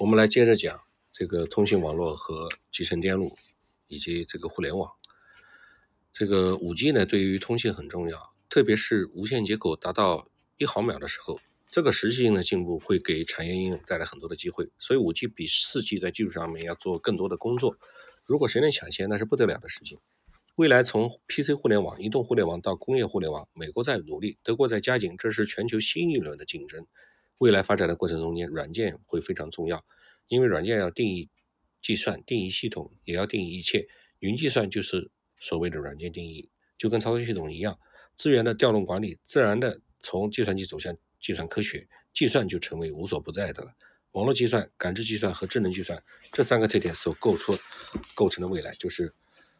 我们来接着讲这个通信网络和集成电路以及这个互联网。这个五 G 呢，对于通信很重要，特别是无线接口达到一毫秒的时候，这个实际性的进步会给产业应用带来很多的机会。所以五 G 比四 G 在技术上面要做更多的工作。如果谁能抢先，那是不得了的事情。未来从 PC 互联网、移动互联网到工业互联网，美国在努力，德国在加紧，这是全球新一轮的竞争。未来发展的过程中间，软件会非常重要，因为软件要定义计算、定义系统，也要定义一切。云计算就是所谓的软件定义，就跟操作系统一样，资源的调动管理，自然的从计算机走向计算科学，计算就成为无所不在的了。网络计算、感知计算和智能计算这三个特点所构出、构成的未来，就是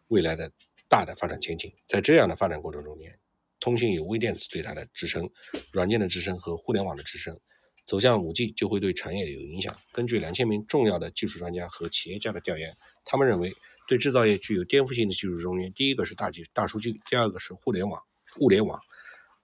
未来的大的发展前景。在这样的发展过程中间，通信有微电子对它的支撑，软件的支撑和互联网的支撑。走向五 G 就会对产业有影响。根据两千名重要的技术专家和企业家的调研，他们认为对制造业具有颠覆性的技术中间，第一个是大技大数据，第二个是互联网，物联网，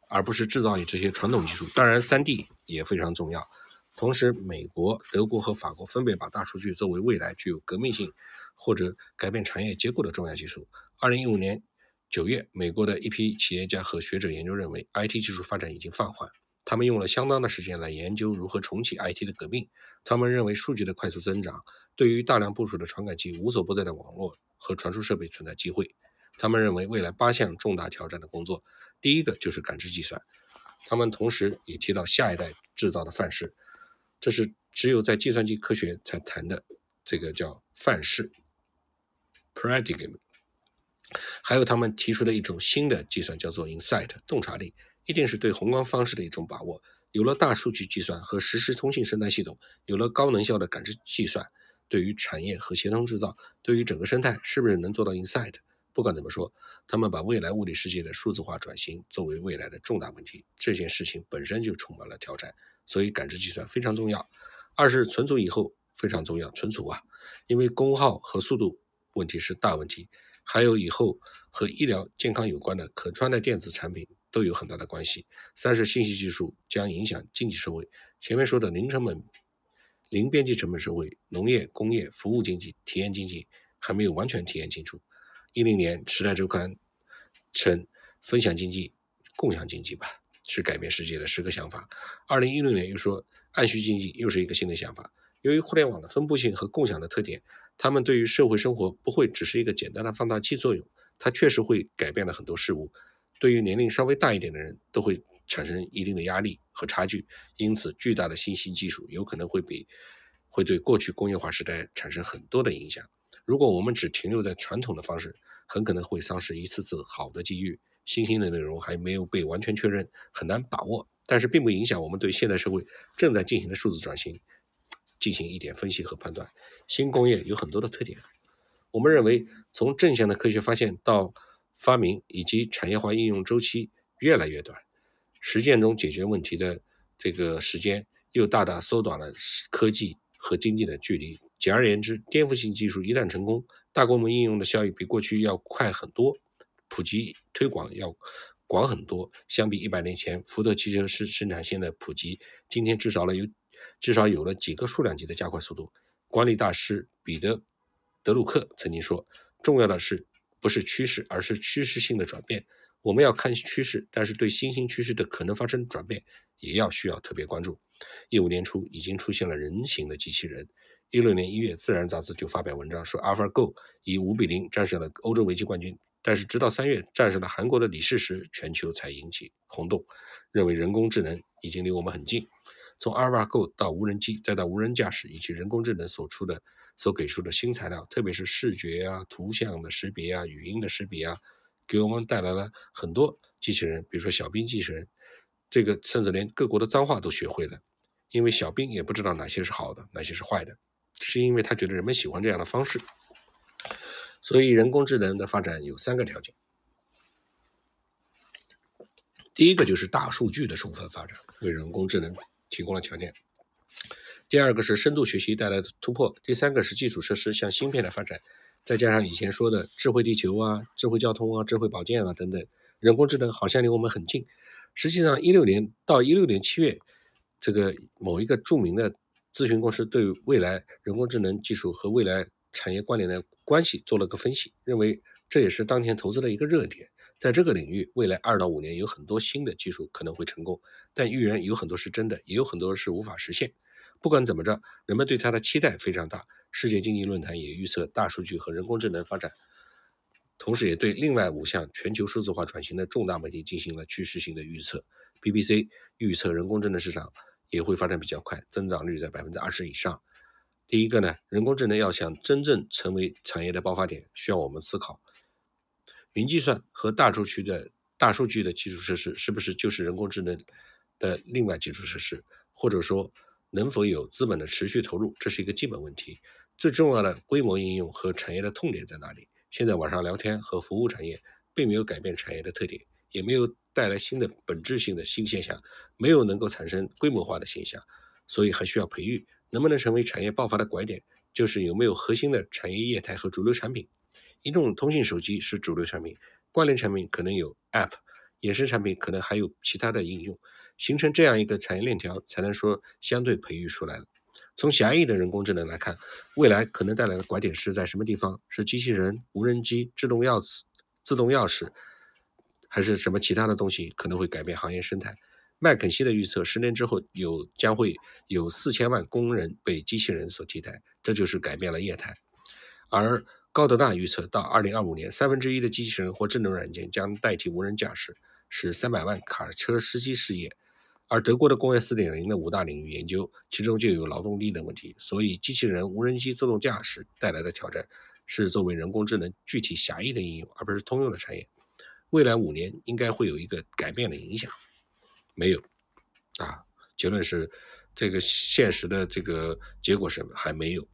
而不是制造业这些传统技术。当然，三 D 也非常重要。同时，美国、德国和法国分别把大数据作为未来具有革命性或者改变产业结构的重要技术。二零一五年九月，美国的一批企业家和学者研究认为，IT 技术发展已经放缓。他们用了相当的时间来研究如何重启 IT 的革命。他们认为数据的快速增长对于大量部署的传感器、无所不在的网络和传输设备存在机会。他们认为未来八项重大挑战的工作，第一个就是感知计算。他们同时也提到下一代制造的范式，这是只有在计算机科学才谈的，这个叫范式 （paradigm）。还有他们提出的一种新的计算，叫做 insight（ 洞察力）。一定是对宏观方式的一种把握。有了大数据计算和实时通信生态系统，有了高能效的感知计算，对于产业和协同制造，对于整个生态，是不是能做到 inside？不管怎么说，他们把未来物理世界的数字化转型作为未来的重大问题，这件事情本身就充满了挑战。所以，感知计算非常重要。二是存储以后非常重要，存储啊，因为功耗和速度问题是大问题。还有以后和医疗健康有关的可穿戴电子产品。都有很大的关系。三是信息技术将影响经济社会。前面说的零成本、零边际成本社会、农业、工业、服务经济、体验经济还没有完全体验清楚。一零年《时代周刊》称分享经济、共享经济吧，是改变世界的十个想法。二零一六年又说按需经济又是一个新的想法。由于互联网的分布性和共享的特点，他们对于社会生活不会只是一个简单的放大器作用，它确实会改变了很多事物。对于年龄稍微大一点的人，都会产生一定的压力和差距，因此巨大的新兴技术有可能会比会对过去工业化时代产生很多的影响。如果我们只停留在传统的方式，很可能会丧失一次次好的机遇。新兴的内容还没有被完全确认，很难把握，但是并不影响我们对现代社会正在进行的数字转型进行一点分析和判断。新工业有很多的特点，我们认为从正向的科学发现到。发明以及产业化应用周期越来越短，实践中解决问题的这个时间又大大缩短了科技和经济的距离。简而言之，颠覆性技术一旦成功，大规模应用的效益比过去要快很多，普及推广要广很多。相比一百年前福特汽车生生产线的普及，今天至少了有至少有了几个数量级的加快速度。管理大师彼得德鲁克曾经说：“重要的是。”不是趋势，而是趋势性的转变。我们要看趋势，但是对新兴趋势的可能发生转变，也要需要特别关注。一五年初已经出现了人形的机器人。一六年一月，《自然》杂志就发表文章说，AlphaGo 以五比零战胜了欧洲围棋冠军。但是直到三月战胜了韩国的李世石，全球才引起轰动，认为人工智能已经离我们很近。从 AlphaGo 到无人机，再到无人驾驶，以及人工智能所出的。所给出的新材料，特别是视觉啊、图像的识别啊、语音的识别啊，给我们带来了很多机器人，比如说小兵机器人，这个甚至连各国的脏话都学会了，因为小兵也不知道哪些是好的，哪些是坏的，是因为他觉得人们喜欢这样的方式。所以人工智能的发展有三个条件，第一个就是大数据的充分发展，为人工智能提供了条件。第二个是深度学习带来的突破，第三个是基础设施像芯片的发展，再加上以前说的智慧地球啊、智慧交通啊、智慧保健啊等等，人工智能好像离我们很近。实际上，一六年到一六年七月，这个某一个著名的咨询公司对未来人工智能技术和未来产业关联的关系做了个分析，认为这也是当前投资的一个热点。在这个领域，未来二到五年有很多新的技术可能会成功，但预言有很多是真的，也有很多是无法实现。不管怎么着，人们对它的期待非常大。世界经济论坛也预测大数据和人工智能发展，同时也对另外五项全球数字化转型的重大问题进行了趋势性的预测。BBC 预测人工智能市场。也会发展比较快，增长率在百分之二十以上。第一个呢，人工智能要想真正成为产业的爆发点，需要我们思考，云计算和大数据的大数据的基础设施是不是就是人工智能的另外基础设施，或者说能否有资本的持续投入，这是一个基本问题。最重要的规模应用和产业的痛点在哪里？现在网上聊天和服务产业并没有改变产业的特点。也没有带来新的本质性的新现象，没有能够产生规模化的现象，所以还需要培育。能不能成为产业爆发的拐点，就是有没有核心的产业业态和主流产品。移动通信手机是主流产品，关联产品可能有 App，衍生产品可能还有其他的应用，形成这样一个产业链条，才能说相对培育出来了。从狭义的人工智能来看，未来可能带来的拐点是在什么地方？是机器人、无人机、自动钥匙、自动钥匙。还是什么其他的东西可能会改变行业生态？麦肯锡的预测，十年之后有将会有四千万工人被机器人所替代，这就是改变了业态。而高德纳预测，到二零二五年，三分之一的机器人或智能软件将代替无人驾驶，使三百万卡车司机失业。而德国的工业四点零的五大领域研究，其中就有劳动力的问题。所以，机器人、无人机、自动驾驶带来的挑战，是作为人工智能具体狭义的应用，而不是通用的产业。未来五年应该会有一个改变的影响，没有啊？结论是，这个现实的这个结果是还没有。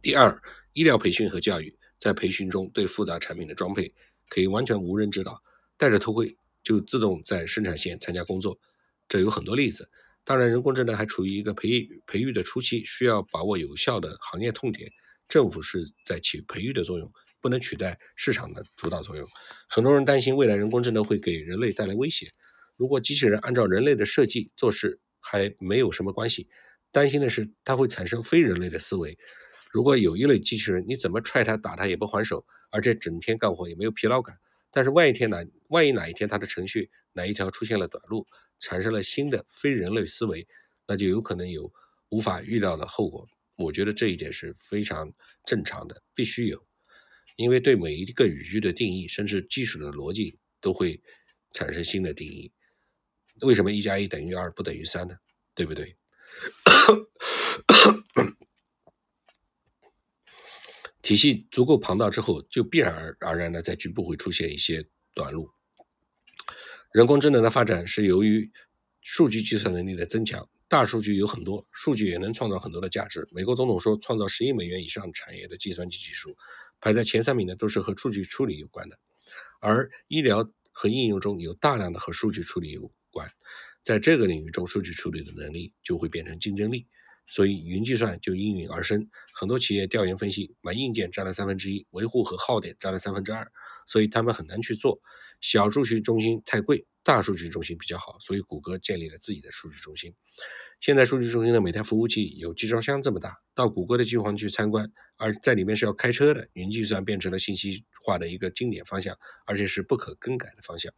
第二，医疗培训和教育，在培训中对复杂产品的装配可以完全无人指导，戴着头盔就自动在生产线参加工作，这有很多例子。当然，人工智能还处于一个培育培育的初期，需要把握有效的行业痛点，政府是在起培育的作用。不能取代市场的主导作用。很多人担心未来人工智能会给人类带来威胁。如果机器人按照人类的设计做事，还没有什么关系。担心的是它会产生非人类的思维。如果有一类机器人，你怎么踹它、打它也不还手，而且整天干活也没有疲劳感。但是万一天哪，万一哪一天它的程序哪一条出现了短路，产生了新的非人类思维，那就有可能有无法预料的后果。我觉得这一点是非常正常的，必须有。因为对每一个语句的定义，甚至基础的逻辑，都会产生新的定义。为什么一加一等于二不等于三呢？对不对？体系足够庞大之后，就必然而然的在局部会出现一些短路。人工智能的发展是由于数据计算能力的增强，大数据有很多，数据也能创造很多的价值。美国总统说，创造十亿美元以上产业的计算机技术。排在前三名的都是和数据处理有关的，而医疗和应用中有大量的和数据处理有关，在这个领域中，数据处理的能力就会变成竞争力，所以云计算就应运而生。很多企业调研分析，买硬件占了三分之一，维护和耗电占了三分之二，所以他们很难去做。小数据中心太贵，大数据中心比较好，所以谷歌建立了自己的数据中心。现在数据中心的每台服务器有集装箱这么大，到谷歌的机房去参观，而在里面是要开车的。云计算变成了信息化的一个经典方向，而且是不可更改的方向。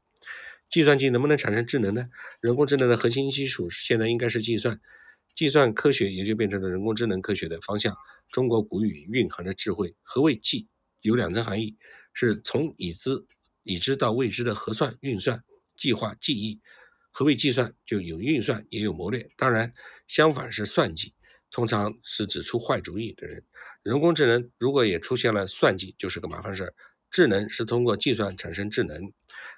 计算机能不能产生智能呢？人工智能的核心基础现在应该是计算，计算科学也就变成了人工智能科学的方向。中国古语蕴含着智慧。何谓计？有两层含义，是从已知已知到未知的核算、运算、计划、记忆。何谓计算？就有运算，也有谋略。当然，相反是算计，通常是指出坏主意的人。人工智能如果也出现了算计，就是个麻烦事儿。智能是通过计算产生智能，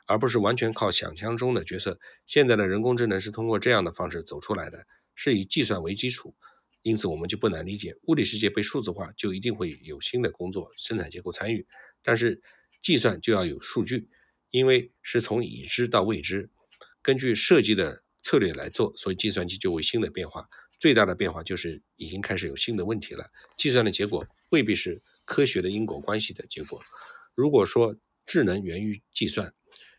而不是完全靠想象中的角色。现在的人工智能是通过这样的方式走出来的，是以计算为基础。因此，我们就不难理解，物理世界被数字化，就一定会有新的工作生产结构参与。但是，计算就要有数据，因为是从已知到未知。根据设计的策略来做，所以计算机就会新的变化。最大的变化就是已经开始有新的问题了。计算的结果未必是科学的因果关系的结果。如果说智能源于计算，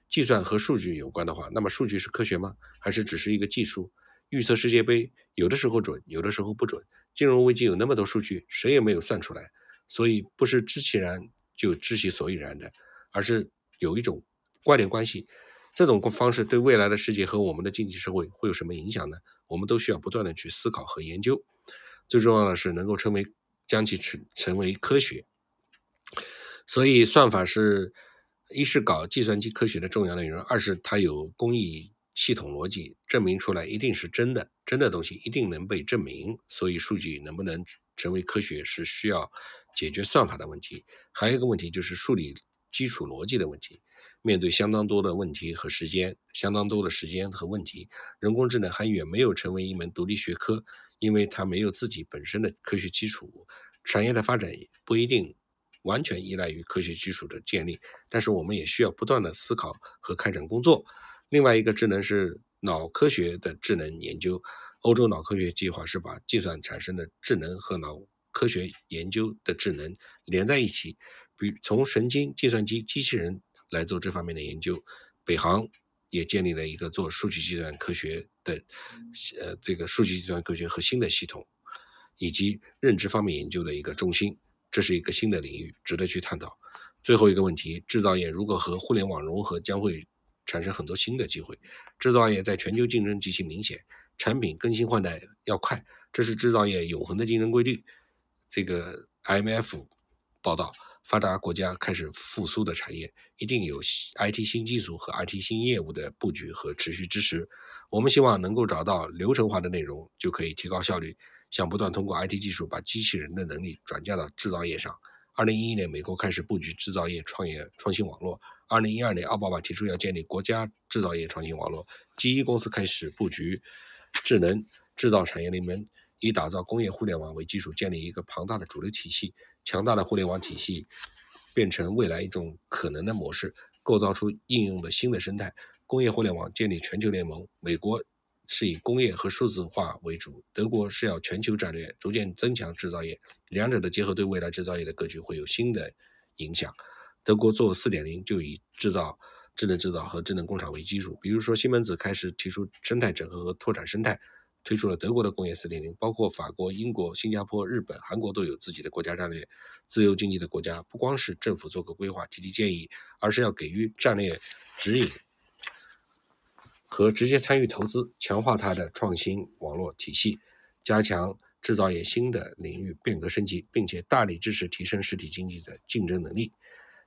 计算和数据有关的话，那么数据是科学吗？还是只是一个技术？预测世界杯有的时候准，有的时候不准。金融危机有那么多数据，谁也没有算出来，所以不是知其然就知其所以然的，而是有一种关联关系。这种方式对未来的世界和我们的经济社会会有什么影响呢？我们都需要不断的去思考和研究。最重要的是能够成为将其成成为科学。所以算法是一是搞计算机科学的重要内容，二是它有工艺。系统逻辑证明出来一定是真的，真的东西一定能被证明。所以数据能不能成为科学，是需要解决算法的问题。还有一个问题就是数理基础逻辑的问题。面对相当多的问题和时间，相当多的时间和问题，人工智能还远没有成为一门独立学科，因为它没有自己本身的科学基础。产业的发展不一定完全依赖于科学基础的建立，但是我们也需要不断的思考和开展工作。另外一个智能是脑科学的智能研究，欧洲脑科学计划是把计算产生的智能和脑科学研究的智能连在一起，比从神经、计算机、机器人来做这方面的研究。北航也建立了一个做数据计算科学的，呃，这个数据计算科学和新的系统，以及认知方面研究的一个中心，这是一个新的领域，值得去探讨。最后一个问题，制造业如果和互联网融合，将会。产生很多新的机会，制造业在全球竞争极其明显，产品更新换代要快，这是制造业永恒的竞争规律。这个 IMF 报道，发达国家开始复苏的产业，一定有 IT 新技术和 IT 新业务的布局和持续支持。我们希望能够找到流程化的内容，就可以提高效率，想不断通过 IT 技术把机器人的能力转嫁到制造业上。二零一一年，美国开始布局制造业创业创新网络。二零一二年，奥巴马提出要建立国家制造业创新网络，GE 公司开始布局智能制造产业链门，以打造工业互联网为基础，建立一个庞大的主流体系。强大的互联网体系变成未来一种可能的模式，构造出应用的新的生态。工业互联网建立全球联盟，美国是以工业和数字化为主，德国是要全球战略，逐渐增强制造业。两者的结合对未来制造业的格局会有新的影响。德国做四点零就以制造、智能制造和智能工厂为基础。比如说，西门子开始提出生态整合和拓展生态，推出了德国的工业四点零。包括法国、英国、新加坡、日本、韩国都有自己的国家战略。自由经济的国家不光是政府做个规划、提提建议，而是要给予战略指引和直接参与投资，强化它的创新网络体系，加强制造业新的领域变革升级，并且大力支持提升实体经济的竞争能力。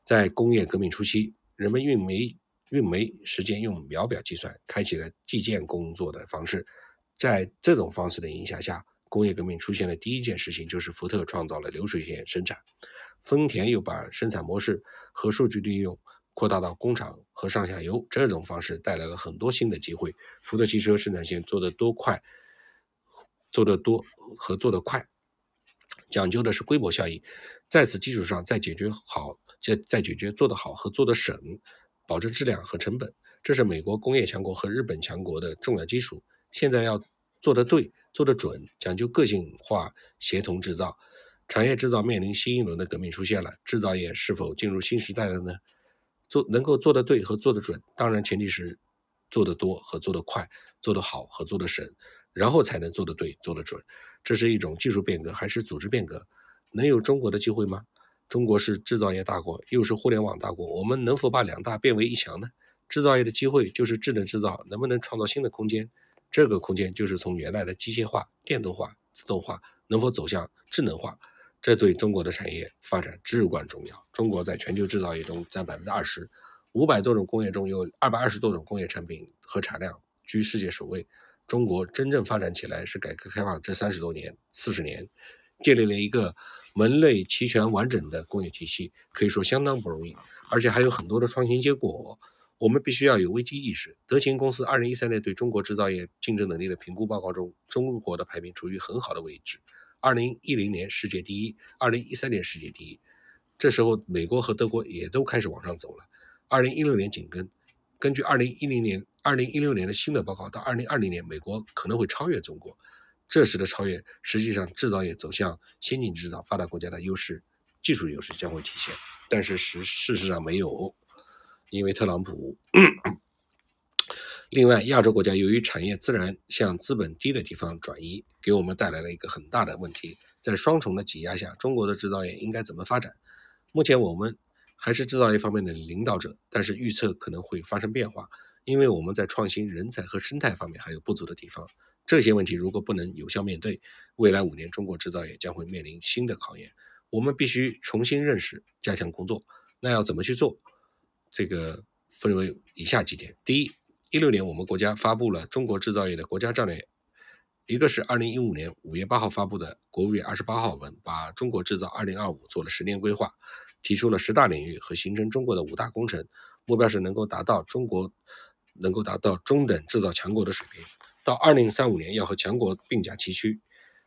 在工业革命初期，人们运煤运煤时间用秒表计算，开启了计件工作的方式。在这种方式的影响下，工业革命出现的第一件事情就是福特创造了流水线生产，丰田又把生产模式和数据利用扩大到工厂和上下游。这种方式带来了很多新的机会。福特汽车生产线做得多快，做得多和做得快，讲究的是规模效应，在此基础上再解决好。在在解决做得好和做得省，保证质量和成本，这是美国工业强国和日本强国的重要基础。现在要做得对、做得准，讲究个性化协同制造。产业制造面临新一轮的革命出现了，制造业是否进入新时代了呢？做能够做得对和做得准，当然前提是做得多和做得快，做得好和做得省，然后才能做得对、做得准。这是一种技术变革还是组织变革？能有中国的机会吗？中国是制造业大国，又是互联网大国，我们能否把两大变为一强呢？制造业的机会就是智能制造，能不能创造新的空间？这个空间就是从原来的机械化、电动化、自动化，能否走向智能化？这对中国的产业发展至关重要。中国在全球制造业中占百分之二十，五百多种工业中有二百二十多种工业产品和产量居世界首位。中国真正发展起来是改革开放这三十多年、四十年。建立了一个门类齐全完整的工业体系，可以说相当不容易，而且还有很多的创新结果。我们必须要有危机意识。德勤公司二零一三年对中国制造业竞争能力的评估报告中，中国的排名处于很好的位置，二零一零年世界第一，二零一三年世界第一。这时候，美国和德国也都开始往上走了，二零一六年紧跟。根据二零一零年、二零一六年的新的报告，到二零二零年，美国可能会超越中国。这时的超越，实际上制造业走向先进制造，发达国家的优势、技术优势将会体现。但是实事实上没有，因为特朗普另外，亚洲国家由于产业自然向资本低的地方转移，给我们带来了一个很大的问题。在双重的挤压下，中国的制造业应该怎么发展？目前我们还是制造业方面的领导者，但是预测可能会发生变化，因为我们在创新、人才和生态方面还有不足的地方。这些问题如果不能有效面对，未来五年中国制造业将会面临新的考验。我们必须重新认识，加强工作。那要怎么去做？这个分为以下几点：第一，一六年我们国家发布了中国制造业的国家战略。一个是二零一五年五月八号发布的国务院二十八号文，把中国制造二零二五做了十年规划，提出了十大领域和形成中国的五大工程，目标是能够达到中国能够达到中等制造强国的水平，到二零三五年要和强国并驾齐驱，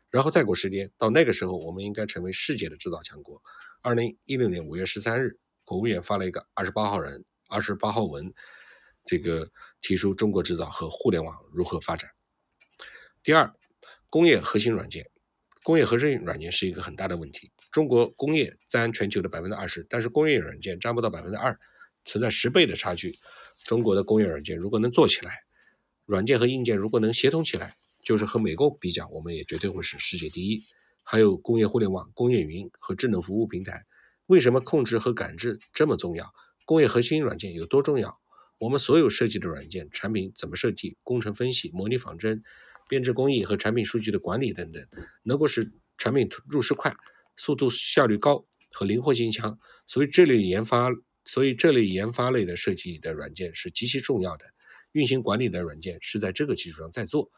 然后再过十年，到那个时候我们应该成为世界的制造强国。二零一六年五月十三日，国务院发了一个二十八号人二十八号文，这个提出中国制造和互联网如何发展。第二，工业核心软件，工业核心软件是一个很大的问题。中国工业占全球的百分之二十，但是工业软件占不到百分之二，存在十倍的差距。中国的工业软件如果能做起来，软件和硬件如果能协同起来，就是和美国比较，我们也绝对会是世界第一。还有工业互联网、工业云和智能服务平台，为什么控制和感知这么重要？工业核心软件有多重要？我们所有设计的软件产品怎么设计？工程分析、模拟仿真。编制工艺和产品数据的管理等等，能够使产品入市快、速度效率高和灵活性强。所以这类研发，所以这类研发类的设计的软件是极其重要的。运行管理的软件是在这个基础上在做。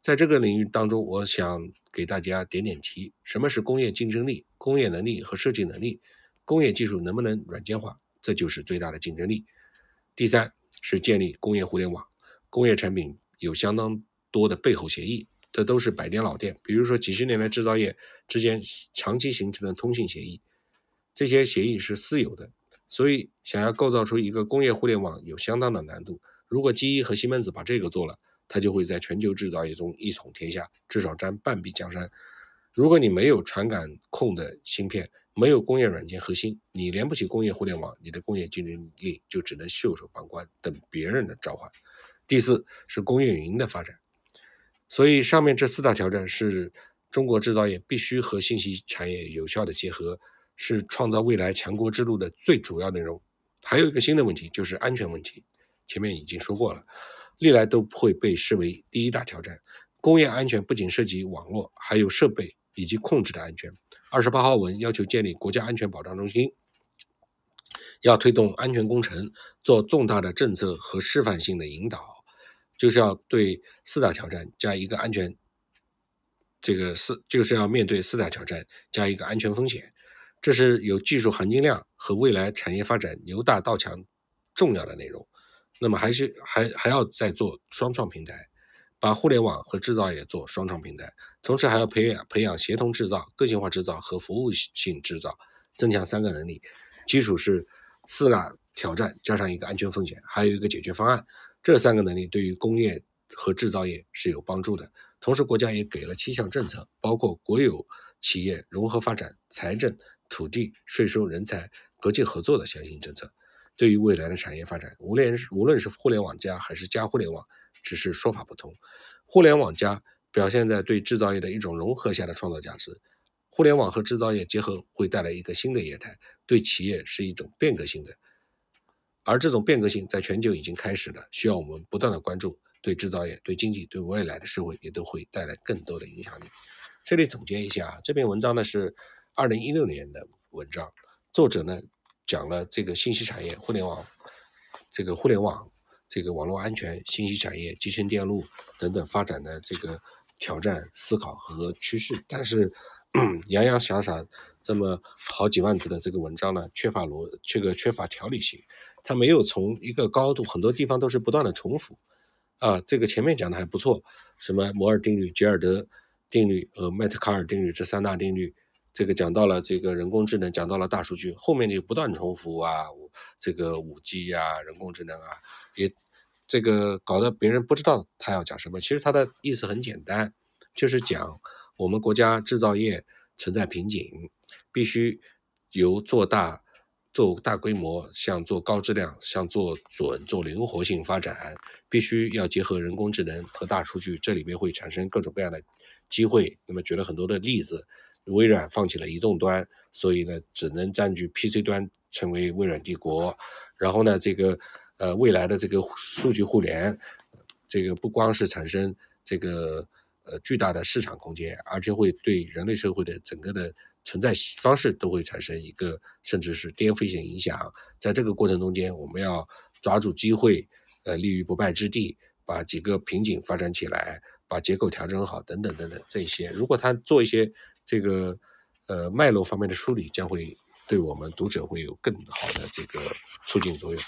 在这个领域当中，我想给大家点点题：什么是工业竞争力、工业能力和设计能力？工业技术能不能软件化？这就是最大的竞争力。第三是建立工业互联网，工业产品有相当。多的背后协议，这都是百年老店。比如说，几十年来制造业之间长期形成的通信协议，这些协议是私有的，所以想要构造出一个工业互联网有相当的难度。如果 GE 和西门子把这个做了，它就会在全球制造业中一统天下，至少占半壁江山。如果你没有传感控的芯片，没有工业软件核心，你连不起工业互联网，你的工业竞争力就只能袖手旁观，等别人的召唤。第四是工业云的发展。所以，上面这四大挑战是中国制造业必须和信息产业有效的结合，是创造未来强国之路的最主要内容。还有一个新的问题，就是安全问题。前面已经说过了，历来都会被视为第一大挑战。工业安全不仅涉及网络，还有设备以及控制的安全。二十八号文要求建立国家安全保障中心，要推动安全工程，做重大的政策和示范性的引导。就是要对四大挑战加一个安全，这个四就是要面对四大挑战加一个安全风险，这是有技术含金量和未来产业发展由大到强重要的内容。那么还是还还要再做双创平台，把互联网和制造业做双创平台，同时还要培养培养协同制造、个性化制造和服务性制造，增强三个能力。基础是四大挑战加上一个安全风险，还有一个解决方案。这三个能力对于工业和制造业是有帮助的。同时，国家也给了七项政策，包括国有企业融合发展、财政、土地、税收、人才、国际合作的相应政策。对于未来的产业发展，无论是无论是互联网加还是加互联网，只是说法不同。互联网加表现在对制造业的一种融合下的创造价值。互联网和制造业结合会带来一个新的业态，对企业是一种变革性的。而这种变革性在全球已经开始了，需要我们不断的关注，对制造业、对经济、对未来的社会也都会带来更多的影响力。这里总结一下啊，这篇文章呢是二零一六年的文章，作者呢讲了这个信息产业、互联网、这个互联网、这个网络安全、信息产业、集成电路等等发展的这个挑战、思考和趋势。但是洋洋洒洒这么好几万字的这个文章呢，缺乏逻这个缺乏条理性。它没有从一个高度，很多地方都是不断的重复，啊，这个前面讲的还不错，什么摩尔定律、吉尔德定律和麦特卡尔定律这三大定律，这个讲到了这个人工智能，讲到了大数据，后面就不断重复啊，这个五 G 呀、人工智能啊，也这个搞得别人不知道他要讲什么。其实他的意思很简单，就是讲我们国家制造业存在瓶颈，必须由做大。做大规模，像做高质量，像做准、做灵活性发展，必须要结合人工智能和大数据，这里面会产生各种各样的机会。那么举了很多的例子，微软放弃了移动端，所以呢，只能占据 PC 端，成为微软帝国。然后呢，这个呃未来的这个数据互联，这个不光是产生这个呃巨大的市场空间，而且会对人类社会的整个的。存在方式都会产生一个甚至是颠覆性影响，在这个过程中间，我们要抓住机会，呃，立于不败之地，把几个瓶颈发展起来，把结构调整好，等等等等，这些，如果他做一些这个呃脉络方面的梳理，将会对我们读者会有更好的这个促进作用。